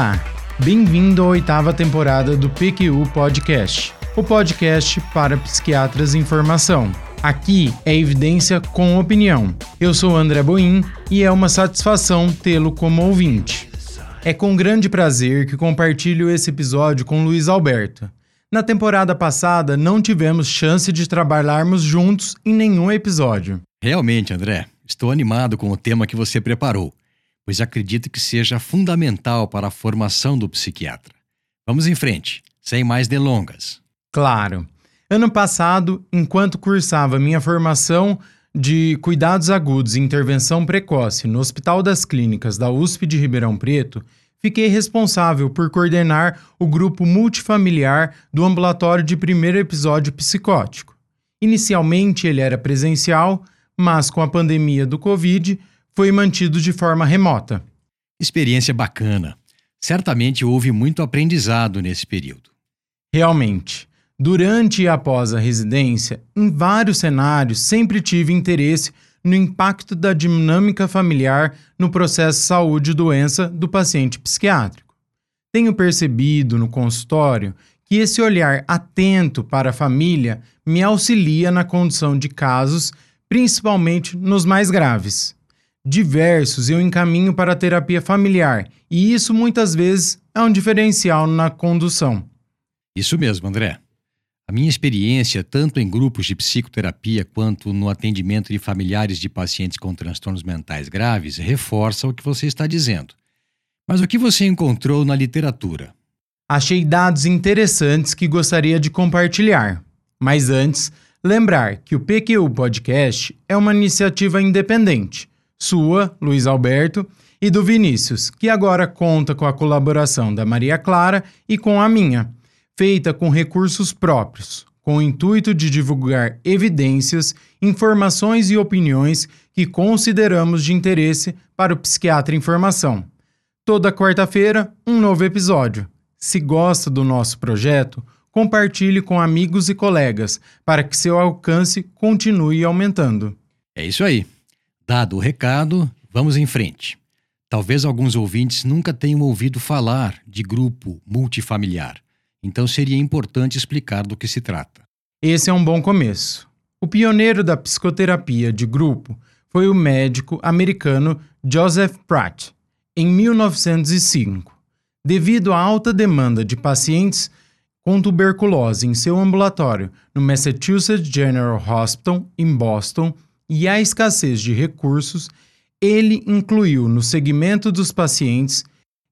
Olá, bem-vindo à oitava temporada do PQU Podcast, o podcast para psiquiatras em formação. Aqui é evidência com opinião. Eu sou André Boim e é uma satisfação tê-lo como ouvinte. É com grande prazer que compartilho esse episódio com Luiz Alberto. Na temporada passada, não tivemos chance de trabalharmos juntos em nenhum episódio. Realmente, André, estou animado com o tema que você preparou pois acredito que seja fundamental para a formação do psiquiatra. Vamos em frente, sem mais delongas. Claro. Ano passado, enquanto cursava minha formação de cuidados agudos e intervenção precoce no Hospital das Clínicas da USP de Ribeirão Preto, fiquei responsável por coordenar o grupo multifamiliar do ambulatório de primeiro episódio psicótico. Inicialmente ele era presencial, mas com a pandemia do Covid foi mantido de forma remota. Experiência bacana. Certamente houve muito aprendizado nesse período. Realmente. Durante e após a residência, em vários cenários, sempre tive interesse no impacto da dinâmica familiar no processo saúde-doença do paciente psiquiátrico. Tenho percebido no consultório que esse olhar atento para a família me auxilia na condução de casos, principalmente nos mais graves diversos eu encaminho para a terapia familiar, e isso muitas vezes é um diferencial na condução. Isso mesmo, André. A minha experiência, tanto em grupos de psicoterapia quanto no atendimento de familiares de pacientes com transtornos mentais graves, reforça o que você está dizendo. Mas o que você encontrou na literatura? Achei dados interessantes que gostaria de compartilhar. Mas antes, lembrar que o PQU Podcast é uma iniciativa independente sua, Luiz Alberto, e do Vinícius, que agora conta com a colaboração da Maria Clara e com a minha, feita com recursos próprios, com o intuito de divulgar evidências, informações e opiniões que consideramos de interesse para o psiquiatra em formação. Toda quarta-feira, um novo episódio. Se gosta do nosso projeto, compartilhe com amigos e colegas para que seu alcance continue aumentando. É isso aí. Dado o recado, vamos em frente. Talvez alguns ouvintes nunca tenham ouvido falar de grupo multifamiliar, então seria importante explicar do que se trata. Esse é um bom começo. O pioneiro da psicoterapia de grupo foi o médico americano Joseph Pratt, em 1905. Devido à alta demanda de pacientes com tuberculose em seu ambulatório no Massachusetts General Hospital, em Boston, e a escassez de recursos, ele incluiu no segmento dos pacientes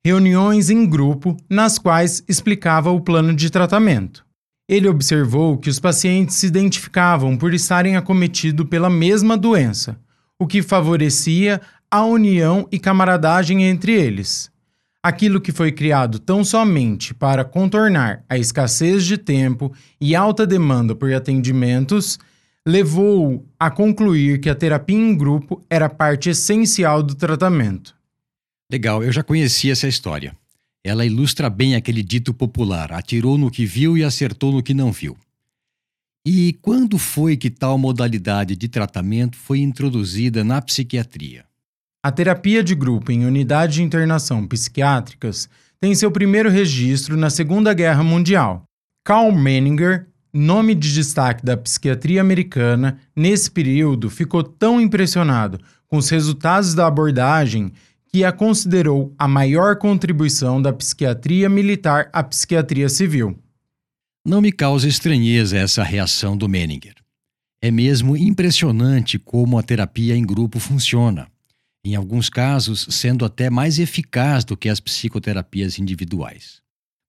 reuniões em grupo nas quais explicava o plano de tratamento. Ele observou que os pacientes se identificavam por estarem acometidos pela mesma doença, o que favorecia a união e camaradagem entre eles. Aquilo que foi criado tão somente para contornar a escassez de tempo e alta demanda por atendimentos levou a concluir que a terapia em grupo era parte essencial do tratamento. Legal, eu já conhecia essa história. Ela ilustra bem aquele dito popular: atirou no que viu e acertou no que não viu. E quando foi que tal modalidade de tratamento foi introduzida na psiquiatria? A terapia de grupo em unidade de internação psiquiátricas tem seu primeiro registro na Segunda Guerra Mundial. Karl Menninger nome de destaque da psiquiatria americana, nesse período ficou tão impressionado com os resultados da abordagem que a considerou a maior contribuição da psiquiatria militar à psiquiatria civil. Não me causa estranheza essa reação do Menninger. É mesmo impressionante como a terapia em grupo funciona, em alguns casos sendo até mais eficaz do que as psicoterapias individuais.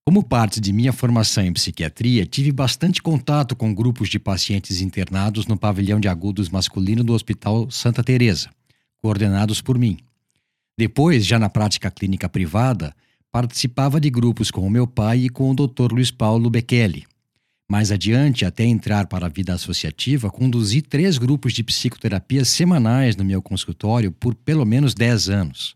Como parte de minha formação em psiquiatria, tive bastante contato com grupos de pacientes internados no pavilhão de agudos masculino do Hospital Santa Teresa, coordenados por mim. Depois, já na prática clínica privada, participava de grupos com o meu pai e com o Dr. Luiz Paulo Bekele. Mais adiante, até entrar para a vida associativa, conduzi três grupos de psicoterapia semanais no meu consultório por pelo menos 10 anos.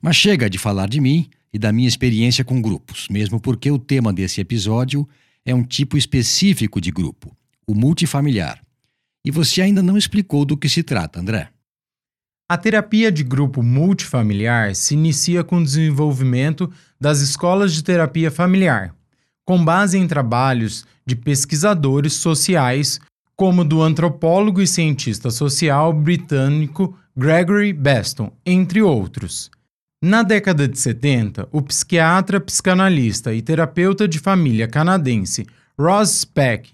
Mas chega de falar de mim, e da minha experiência com grupos, mesmo porque o tema desse episódio é um tipo específico de grupo, o multifamiliar. E você ainda não explicou do que se trata, André. A terapia de grupo multifamiliar se inicia com o desenvolvimento das escolas de terapia familiar, com base em trabalhos de pesquisadores sociais, como do antropólogo e cientista social britânico Gregory Beston, entre outros. Na década de 70, o psiquiatra, psicanalista e terapeuta de família canadense Ross Speck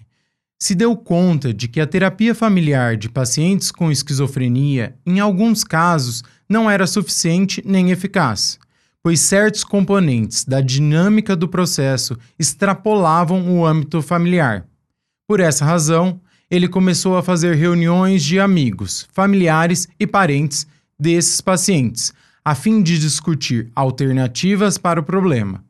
se deu conta de que a terapia familiar de pacientes com esquizofrenia, em alguns casos, não era suficiente nem eficaz, pois certos componentes da dinâmica do processo extrapolavam o âmbito familiar. Por essa razão, ele começou a fazer reuniões de amigos, familiares e parentes desses pacientes, a fim de discutir alternativas para o problema.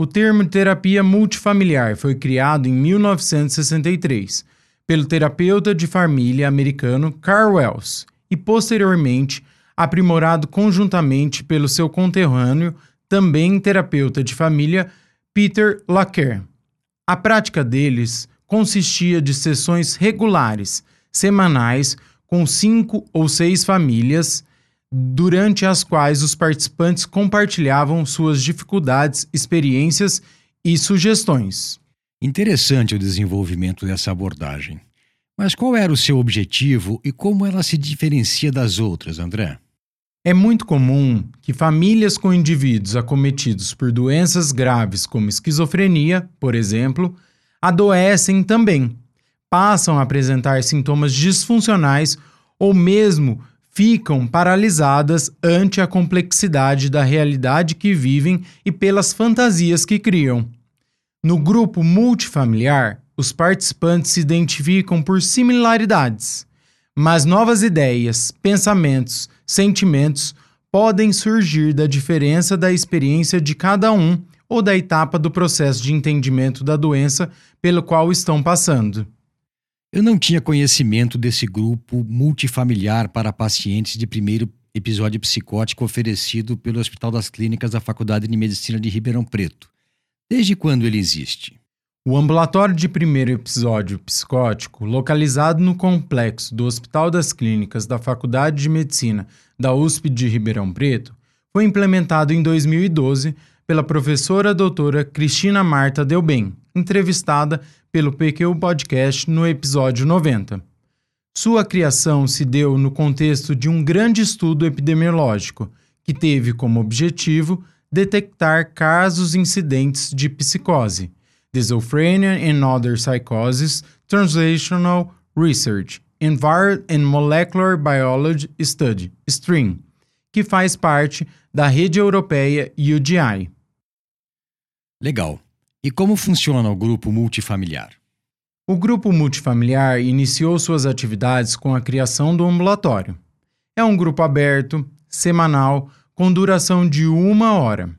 O termo terapia multifamiliar foi criado em 1963 pelo terapeuta de família americano Carl Wells e posteriormente aprimorado conjuntamente pelo seu conterrâneo, também terapeuta de família, Peter Lacker. A prática deles consistia de sessões regulares, semanais, com cinco ou seis famílias durante as quais os participantes compartilhavam suas dificuldades, experiências e sugestões. Interessante o desenvolvimento dessa abordagem. Mas qual era o seu objetivo e como ela se diferencia das outras, André? É muito comum que famílias com indivíduos acometidos por doenças graves como esquizofrenia, por exemplo, adoecem também, passam a apresentar sintomas disfuncionais ou mesmo ficam paralisadas ante a complexidade da realidade que vivem e pelas fantasias que criam. No grupo multifamiliar, os participantes se identificam por similaridades, mas novas ideias, pensamentos, sentimentos podem surgir da diferença da experiência de cada um ou da etapa do processo de entendimento da doença pelo qual estão passando. Eu não tinha conhecimento desse grupo multifamiliar para pacientes de primeiro episódio psicótico oferecido pelo Hospital das Clínicas da Faculdade de Medicina de Ribeirão Preto. Desde quando ele existe? O ambulatório de primeiro episódio psicótico, localizado no complexo do Hospital das Clínicas da Faculdade de Medicina da USP de Ribeirão Preto, foi implementado em 2012 pela professora doutora Cristina Marta Delbem, entrevistada pelo PQ Podcast no episódio 90. Sua criação se deu no contexto de um grande estudo epidemiológico, que teve como objetivo detectar casos incidentes de psicose, schizophrenia and other psychosis, translational research, Environment and Molecular Biology Study, STREAM, que faz parte da rede europeia UGI. Legal. E como funciona o grupo multifamiliar? O grupo multifamiliar iniciou suas atividades com a criação do ambulatório. É um grupo aberto, semanal, com duração de uma hora,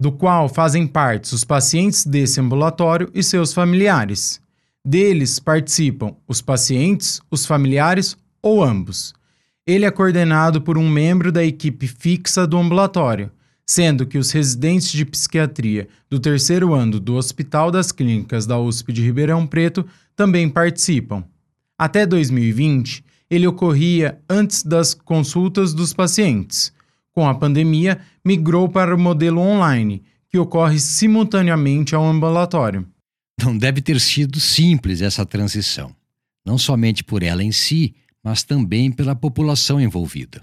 do qual fazem parte os pacientes desse ambulatório e seus familiares. Deles participam os pacientes, os familiares ou ambos. Ele é coordenado por um membro da equipe fixa do ambulatório, sendo que os residentes de psiquiatria do terceiro ano do Hospital das Clínicas da USP de Ribeirão Preto também participam. Até 2020, ele ocorria antes das consultas dos pacientes. Com a pandemia, migrou para o modelo online, que ocorre simultaneamente ao ambulatório. Não deve ter sido simples essa transição, não somente por ela em si, mas também pela população envolvida.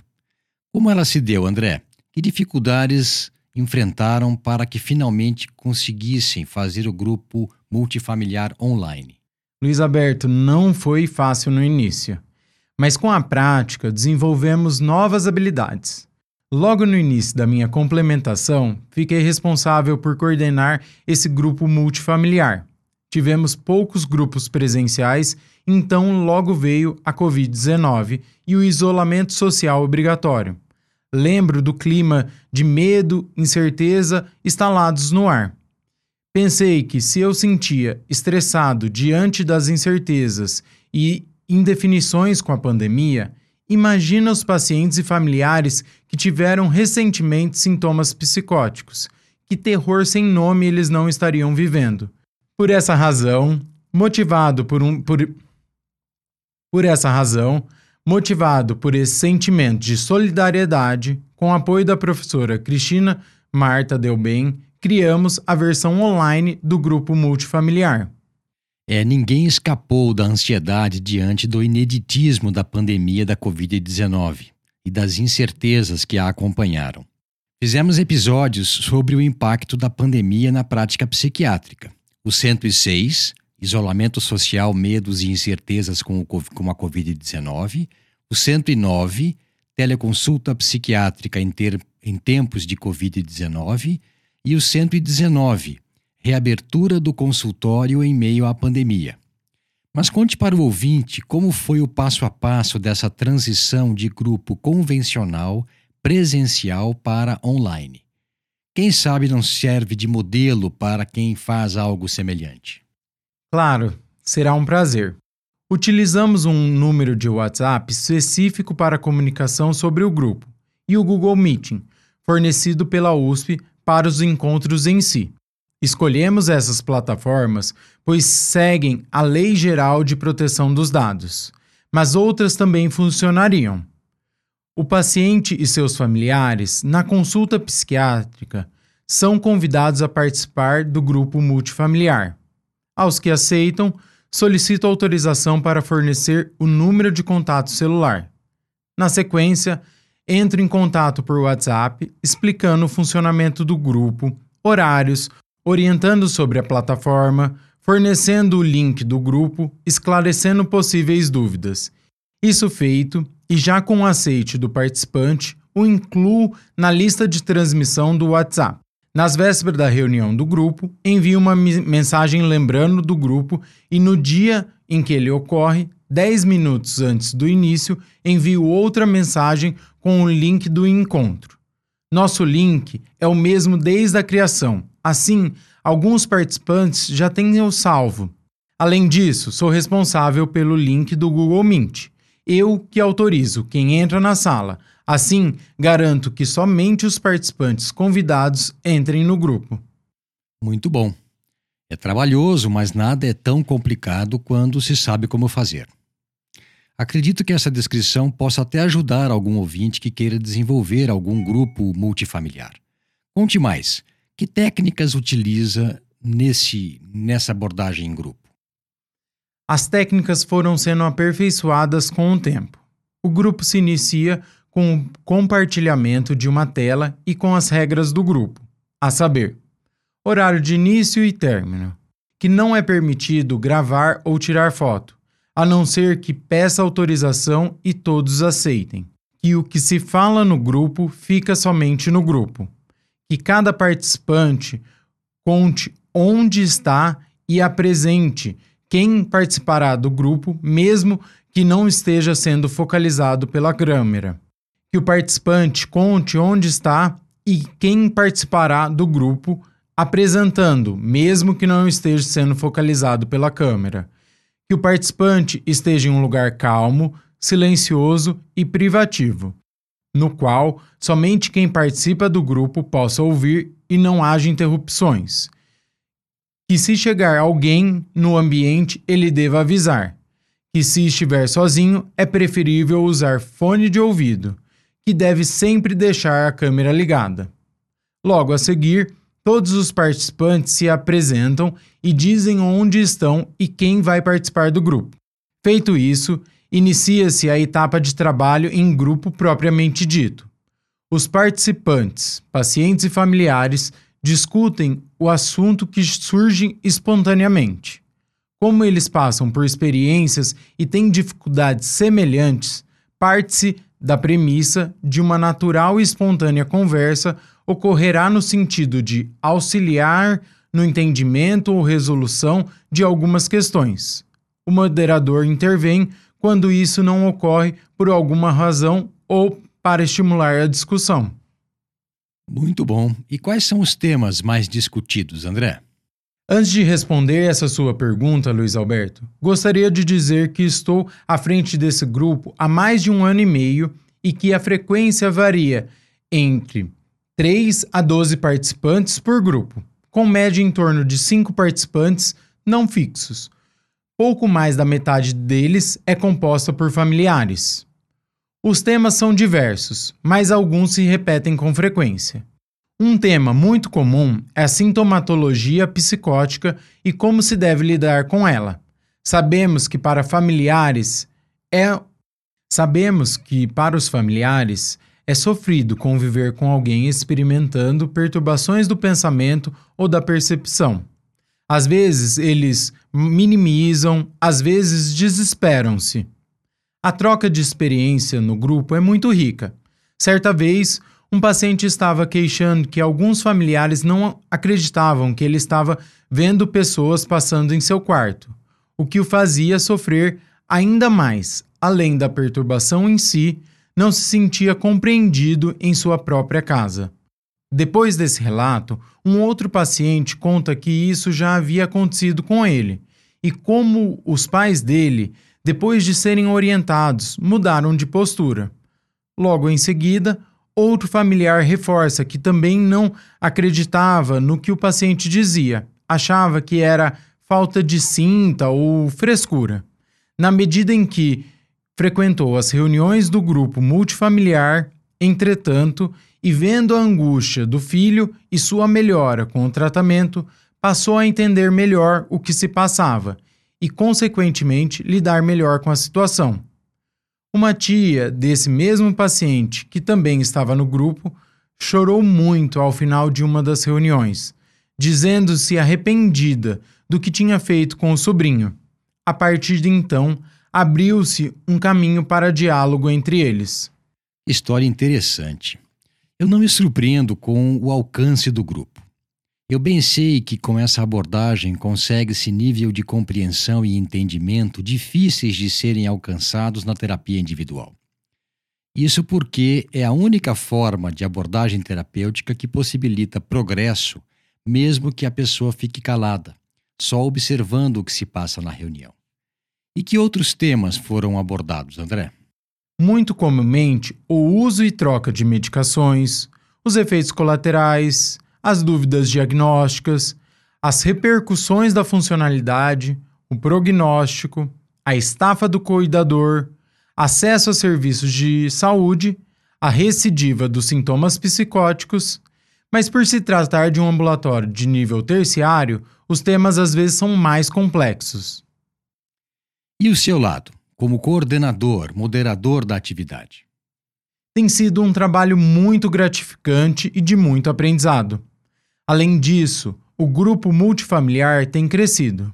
Como ela se deu, André? Que dificuldades enfrentaram para que finalmente conseguissem fazer o grupo multifamiliar online? Luiz Alberto, não foi fácil no início, mas com a prática desenvolvemos novas habilidades. Logo no início da minha complementação, fiquei responsável por coordenar esse grupo multifamiliar. Tivemos poucos grupos presenciais, então logo veio a Covid-19 e o isolamento social obrigatório. Lembro do clima de medo, incerteza instalados no ar. Pensei que se eu sentia estressado diante das incertezas e indefinições com a pandemia, imagina os pacientes e familiares que tiveram recentemente sintomas psicóticos. Que terror sem nome eles não estariam vivendo. Por essa razão, motivado por um por, por essa razão, Motivado por esse sentimento de solidariedade, com o apoio da professora Cristina Marta Delbem, criamos a versão online do grupo multifamiliar. É, ninguém escapou da ansiedade diante do ineditismo da pandemia da Covid-19 e das incertezas que a acompanharam. Fizemos episódios sobre o impacto da pandemia na prática psiquiátrica. O 106, Isolamento Social, Medos e Incertezas com, o, com a Covid-19. O 109, Teleconsulta Psiquiátrica em, ter, em Tempos de Covid-19. E o 119, Reabertura do consultório em meio à pandemia. Mas conte para o ouvinte como foi o passo a passo dessa transição de grupo convencional presencial para online. Quem sabe não serve de modelo para quem faz algo semelhante. Claro, será um prazer. Utilizamos um número de WhatsApp específico para comunicação sobre o grupo e o Google Meeting, fornecido pela USP para os encontros em si. Escolhemos essas plataformas pois seguem a Lei Geral de Proteção dos Dados, mas outras também funcionariam. O paciente e seus familiares, na consulta psiquiátrica, são convidados a participar do grupo multifamiliar. Aos que aceitam, solicito autorização para fornecer o número de contato celular. Na sequência, entro em contato por WhatsApp explicando o funcionamento do grupo, horários, orientando sobre a plataforma, fornecendo o link do grupo, esclarecendo possíveis dúvidas. Isso feito, e já com o aceite do participante, o incluo na lista de transmissão do WhatsApp. Nas vésperas da reunião do grupo, envio uma mensagem lembrando do grupo e no dia em que ele ocorre, 10 minutos antes do início, envio outra mensagem com o link do encontro. Nosso link é o mesmo desde a criação. Assim, alguns participantes já têm o salvo. Além disso, sou responsável pelo link do Google Meet eu que autorizo quem entra na sala. Assim, garanto que somente os participantes convidados entrem no grupo. Muito bom. É trabalhoso, mas nada é tão complicado quando se sabe como fazer. Acredito que essa descrição possa até ajudar algum ouvinte que queira desenvolver algum grupo multifamiliar. Conte mais. Que técnicas utiliza nesse, nessa abordagem em grupo? As técnicas foram sendo aperfeiçoadas com o tempo. O grupo se inicia com o compartilhamento de uma tela e com as regras do grupo, a saber, horário de início e término, que não é permitido gravar ou tirar foto, a não ser que peça autorização e todos aceitem, que o que se fala no grupo fica somente no grupo, que cada participante conte onde está e apresente quem participará do grupo, mesmo que não esteja sendo focalizado pela câmera. Que o participante conte onde está e quem participará do grupo, apresentando, mesmo que não esteja sendo focalizado pela câmera. Que o participante esteja em um lugar calmo, silencioso e privativo, no qual somente quem participa do grupo possa ouvir e não haja interrupções que se chegar alguém no ambiente, ele deva avisar. Que se estiver sozinho, é preferível usar fone de ouvido, que deve sempre deixar a câmera ligada. Logo a seguir, todos os participantes se apresentam e dizem onde estão e quem vai participar do grupo. Feito isso, inicia-se a etapa de trabalho em grupo propriamente dito. Os participantes, pacientes e familiares discutem o assunto que surge espontaneamente. Como eles passam por experiências e têm dificuldades semelhantes, parte-se da premissa de uma natural e espontânea conversa ocorrerá no sentido de auxiliar no entendimento ou resolução de algumas questões. O moderador intervém quando isso não ocorre por alguma razão ou para estimular a discussão. Muito bom. E quais são os temas mais discutidos, André? Antes de responder essa sua pergunta, Luiz Alberto, gostaria de dizer que estou à frente desse grupo há mais de um ano e meio e que a frequência varia entre 3 a 12 participantes por grupo, com média em torno de 5 participantes não fixos. Pouco mais da metade deles é composta por familiares. Os temas são diversos, mas alguns se repetem com frequência. Um tema muito comum é a sintomatologia psicótica e como se deve lidar com ela. Sabemos que para familiares é sabemos que para os familiares é sofrido conviver com alguém experimentando perturbações do pensamento ou da percepção. Às vezes eles minimizam, às vezes desesperam-se. A troca de experiência no grupo é muito rica. Certa vez, um paciente estava queixando que alguns familiares não acreditavam que ele estava vendo pessoas passando em seu quarto, o que o fazia sofrer ainda mais. Além da perturbação em si, não se sentia compreendido em sua própria casa. Depois desse relato, um outro paciente conta que isso já havia acontecido com ele e como os pais dele, depois de serem orientados, mudaram de postura. Logo em seguida, Outro familiar reforça que também não acreditava no que o paciente dizia, achava que era falta de cinta ou frescura. Na medida em que frequentou as reuniões do grupo multifamiliar, entretanto, e vendo a angústia do filho e sua melhora com o tratamento, passou a entender melhor o que se passava e, consequentemente, lidar melhor com a situação. Uma tia desse mesmo paciente, que também estava no grupo, chorou muito ao final de uma das reuniões, dizendo-se arrependida do que tinha feito com o sobrinho. A partir de então, abriu-se um caminho para diálogo entre eles. História interessante. Eu não me surpreendo com o alcance do grupo. Eu bem sei que com essa abordagem consegue-se nível de compreensão e entendimento difíceis de serem alcançados na terapia individual. Isso porque é a única forma de abordagem terapêutica que possibilita progresso, mesmo que a pessoa fique calada, só observando o que se passa na reunião. E que outros temas foram abordados, André? Muito comumente, o uso e troca de medicações, os efeitos colaterais, as dúvidas diagnósticas, as repercussões da funcionalidade, o prognóstico, a estafa do cuidador, acesso a serviços de saúde, a recidiva dos sintomas psicóticos, mas por se tratar de um ambulatório de nível terciário, os temas às vezes são mais complexos. E o seu lado, como coordenador, moderador da atividade? Tem sido um trabalho muito gratificante e de muito aprendizado. Além disso, o grupo multifamiliar tem crescido.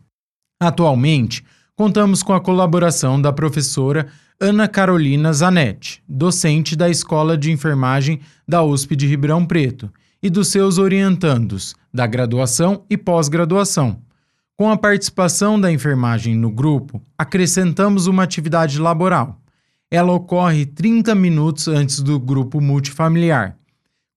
Atualmente, contamos com a colaboração da professora Ana Carolina Zanetti, docente da Escola de Enfermagem da USP de Ribeirão Preto, e dos seus orientandos, da graduação e pós-graduação. Com a participação da enfermagem no grupo, acrescentamos uma atividade laboral. Ela ocorre 30 minutos antes do grupo multifamiliar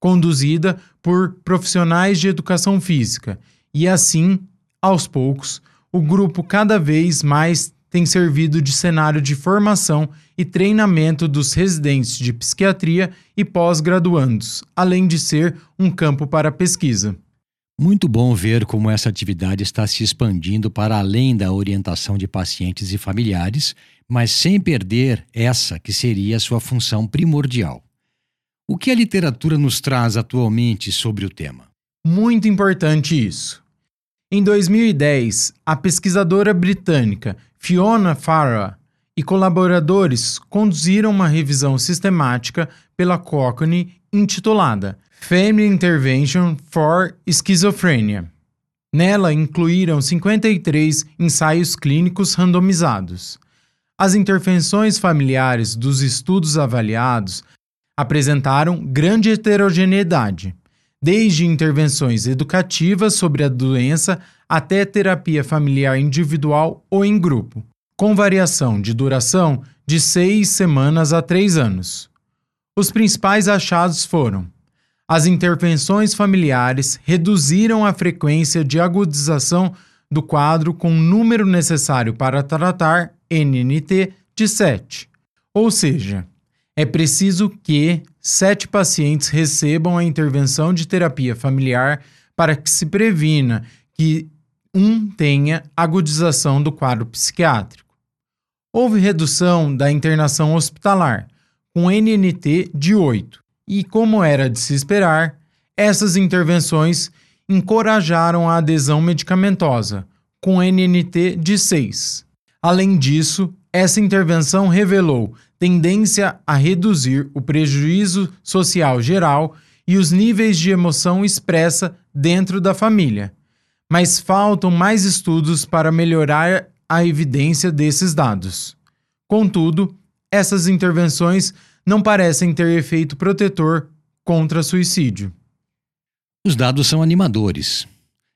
conduzida por profissionais de educação física, e assim, aos poucos, o grupo cada vez mais tem servido de cenário de formação e treinamento dos residentes de psiquiatria e pós-graduandos, além de ser um campo para pesquisa. Muito bom ver como essa atividade está se expandindo para além da orientação de pacientes e familiares, mas sem perder essa que seria a sua função primordial. O que a literatura nos traz atualmente sobre o tema? Muito importante isso. Em 2010, a pesquisadora britânica Fiona Farah e colaboradores conduziram uma revisão sistemática pela Cochrane intitulada Family Intervention for Schizophrenia. Nela incluíram 53 ensaios clínicos randomizados. As intervenções familiares dos estudos avaliados apresentaram grande heterogeneidade, desde intervenções educativas sobre a doença até terapia familiar individual ou em grupo, com variação de duração de seis semanas a três anos. Os principais achados foram: as intervenções familiares reduziram a frequência de agudização do quadro com o número necessário para tratar NNT de 7, ou seja, é preciso que sete pacientes recebam a intervenção de terapia familiar para que se previna que um tenha agudização do quadro psiquiátrico. Houve redução da internação hospitalar, com NNT de 8. E, como era de se esperar, essas intervenções encorajaram a adesão medicamentosa, com NNT de 6. Além disso, essa intervenção revelou tendência a reduzir o prejuízo social geral e os níveis de emoção expressa dentro da família. Mas faltam mais estudos para melhorar a evidência desses dados. Contudo, essas intervenções não parecem ter efeito protetor contra suicídio. Os dados são animadores.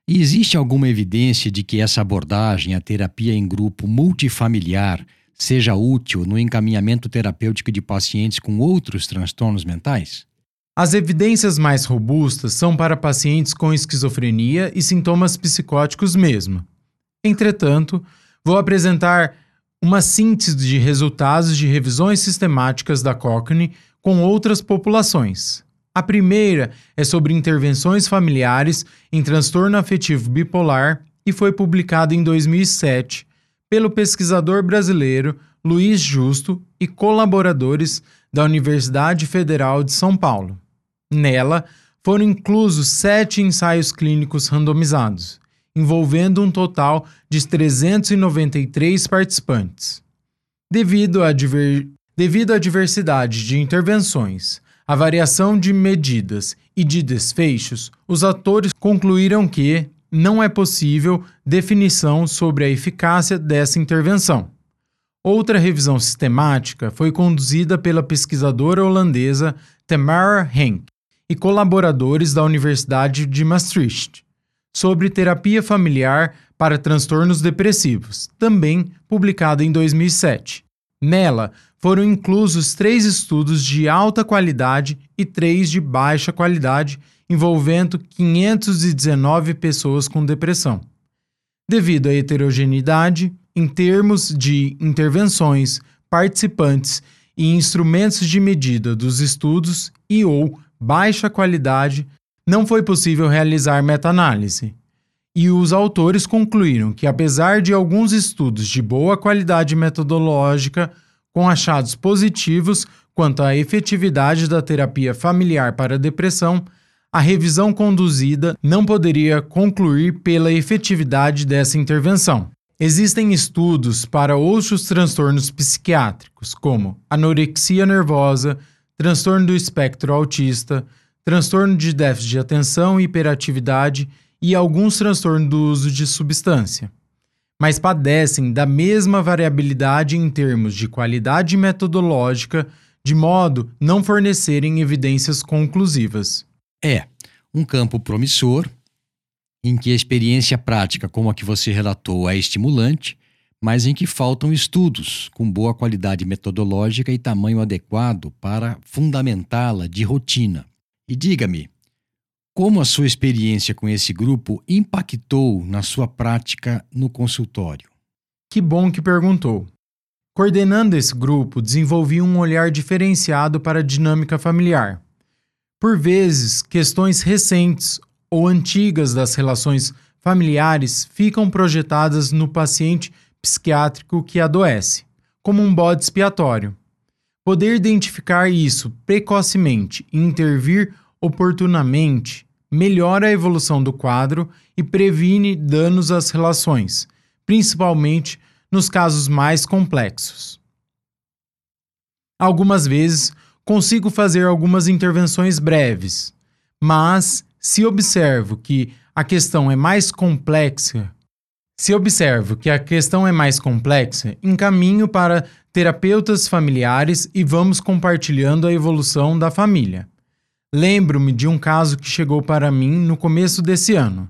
E existe alguma evidência de que essa abordagem, a terapia em grupo multifamiliar, seja útil no encaminhamento terapêutico de pacientes com outros transtornos mentais? As evidências mais robustas são para pacientes com esquizofrenia e sintomas psicóticos mesmo. Entretanto, vou apresentar uma síntese de resultados de revisões sistemáticas da Cochrane com outras populações. A primeira é sobre intervenções familiares em transtorno afetivo bipolar e foi publicada em 2007 pelo pesquisador brasileiro Luiz Justo e colaboradores da Universidade Federal de São Paulo. Nela, foram inclusos sete ensaios clínicos randomizados, envolvendo um total de 393 participantes. Devido à, diver... Devido à diversidade de intervenções, a variação de medidas e de desfechos, os atores concluíram que não é possível definição sobre a eficácia dessa intervenção. Outra revisão sistemática foi conduzida pela pesquisadora holandesa Tamara Henk e colaboradores da Universidade de Maastricht, sobre terapia familiar para transtornos depressivos, também publicada em 2007. Nela, foram inclusos três estudos de alta qualidade e três de baixa qualidade, envolvendo 519 pessoas com depressão. Devido à heterogeneidade, em termos de intervenções, participantes e instrumentos de medida dos estudos e ou baixa qualidade, não foi possível realizar meta-análise. E os autores concluíram que, apesar de alguns estudos de boa qualidade metodológica, com achados positivos quanto à efetividade da terapia familiar para depressão, a revisão conduzida não poderia concluir pela efetividade dessa intervenção. Existem estudos para outros transtornos psiquiátricos, como anorexia nervosa, transtorno do espectro autista, transtorno de déficit de atenção e hiperatividade e alguns transtornos do uso de substância mas padecem da mesma variabilidade em termos de qualidade metodológica, de modo não fornecerem evidências conclusivas. É um campo promissor, em que a experiência prática, como a que você relatou, é estimulante, mas em que faltam estudos com boa qualidade metodológica e tamanho adequado para fundamentá-la de rotina. E diga-me, como a sua experiência com esse grupo impactou na sua prática no consultório? Que bom que perguntou. Coordenando esse grupo, desenvolvi um olhar diferenciado para a dinâmica familiar. Por vezes, questões recentes ou antigas das relações familiares ficam projetadas no paciente psiquiátrico que adoece, como um bode expiatório. Poder identificar isso precocemente e intervir oportunamente melhora a evolução do quadro e previne danos às relações, principalmente nos casos mais complexos. Algumas vezes consigo fazer algumas intervenções breves, mas se observo que a questão é mais complexa, se observo que a questão é mais complexa, encaminho para terapeutas familiares e vamos compartilhando a evolução da família. Lembro-me de um caso que chegou para mim no começo desse ano.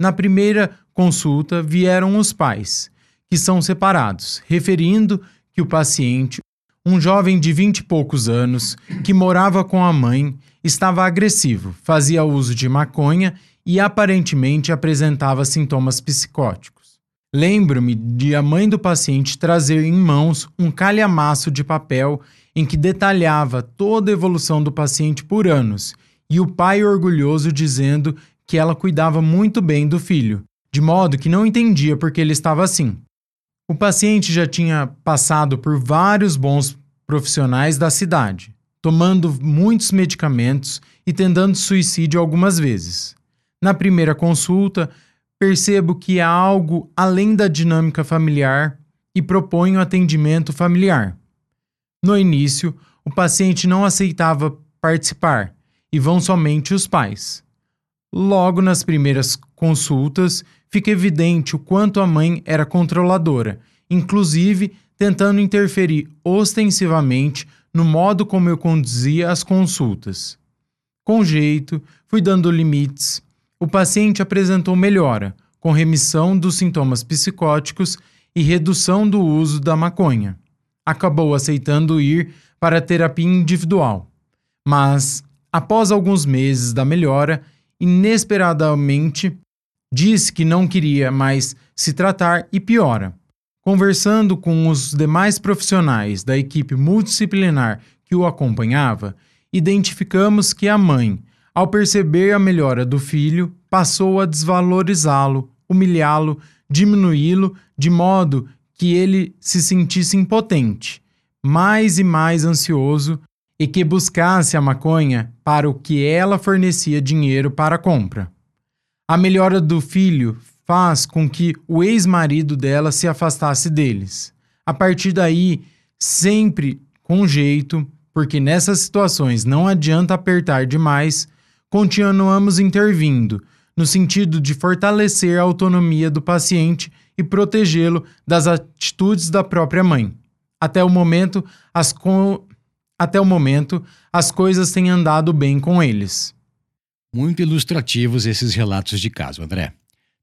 Na primeira consulta vieram os pais, que são separados, referindo que o paciente, um jovem de vinte e poucos anos, que morava com a mãe, estava agressivo, fazia uso de maconha e aparentemente apresentava sintomas psicóticos. Lembro-me de a mãe do paciente trazer em mãos um calhamaço de papel em que detalhava toda a evolução do paciente por anos, e o pai orgulhoso dizendo que ela cuidava muito bem do filho, de modo que não entendia por que ele estava assim. O paciente já tinha passado por vários bons profissionais da cidade, tomando muitos medicamentos e tentando suicídio algumas vezes. Na primeira consulta, percebo que há algo além da dinâmica familiar e proponho atendimento familiar. No início, o paciente não aceitava participar e vão somente os pais. Logo nas primeiras consultas, fica evidente o quanto a mãe era controladora, inclusive tentando interferir ostensivamente no modo como eu conduzia as consultas. Com jeito, fui dando limites. O paciente apresentou melhora, com remissão dos sintomas psicóticos e redução do uso da maconha. Acabou aceitando ir para terapia individual. Mas, após alguns meses da melhora, inesperadamente disse que não queria mais se tratar e piora. Conversando com os demais profissionais da equipe multidisciplinar que o acompanhava, identificamos que a mãe, ao perceber a melhora do filho, passou a desvalorizá-lo, humilhá-lo, diminuí-lo, de modo que ele se sentisse impotente, mais e mais ansioso e que buscasse a maconha para o que ela fornecia dinheiro para a compra. A melhora do filho faz com que o ex-marido dela se afastasse deles. A partir daí, sempre com jeito, porque nessas situações não adianta apertar demais, continuamos intervindo, no sentido de fortalecer a autonomia do paciente e protegê-lo das atitudes da própria mãe. Até o momento, as, co até o momento, as coisas têm andado bem com eles. Muito ilustrativos esses relatos de caso, André.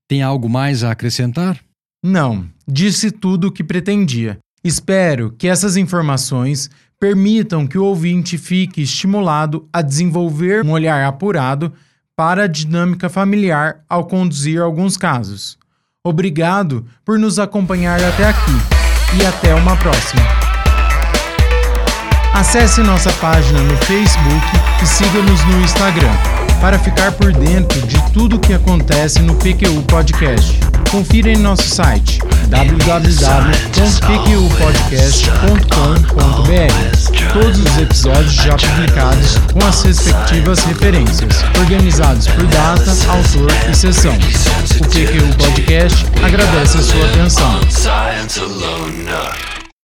Tem algo mais a acrescentar? Não, disse tudo o que pretendia. Espero que essas informações permitam que o ouvinte fique estimulado a desenvolver um olhar apurado para a dinâmica familiar ao conduzir alguns casos. Obrigado por nos acompanhar até aqui e até uma próxima. Acesse nossa página no Facebook e siga-nos no Instagram para ficar por dentro de tudo o que acontece no PQU Podcast. Confira em nosso site www.pqpodcast.com.br todos os episódios já publicados com as respectivas referências, organizados por data, autor e sessão. O PQU Podcast agradece a sua atenção.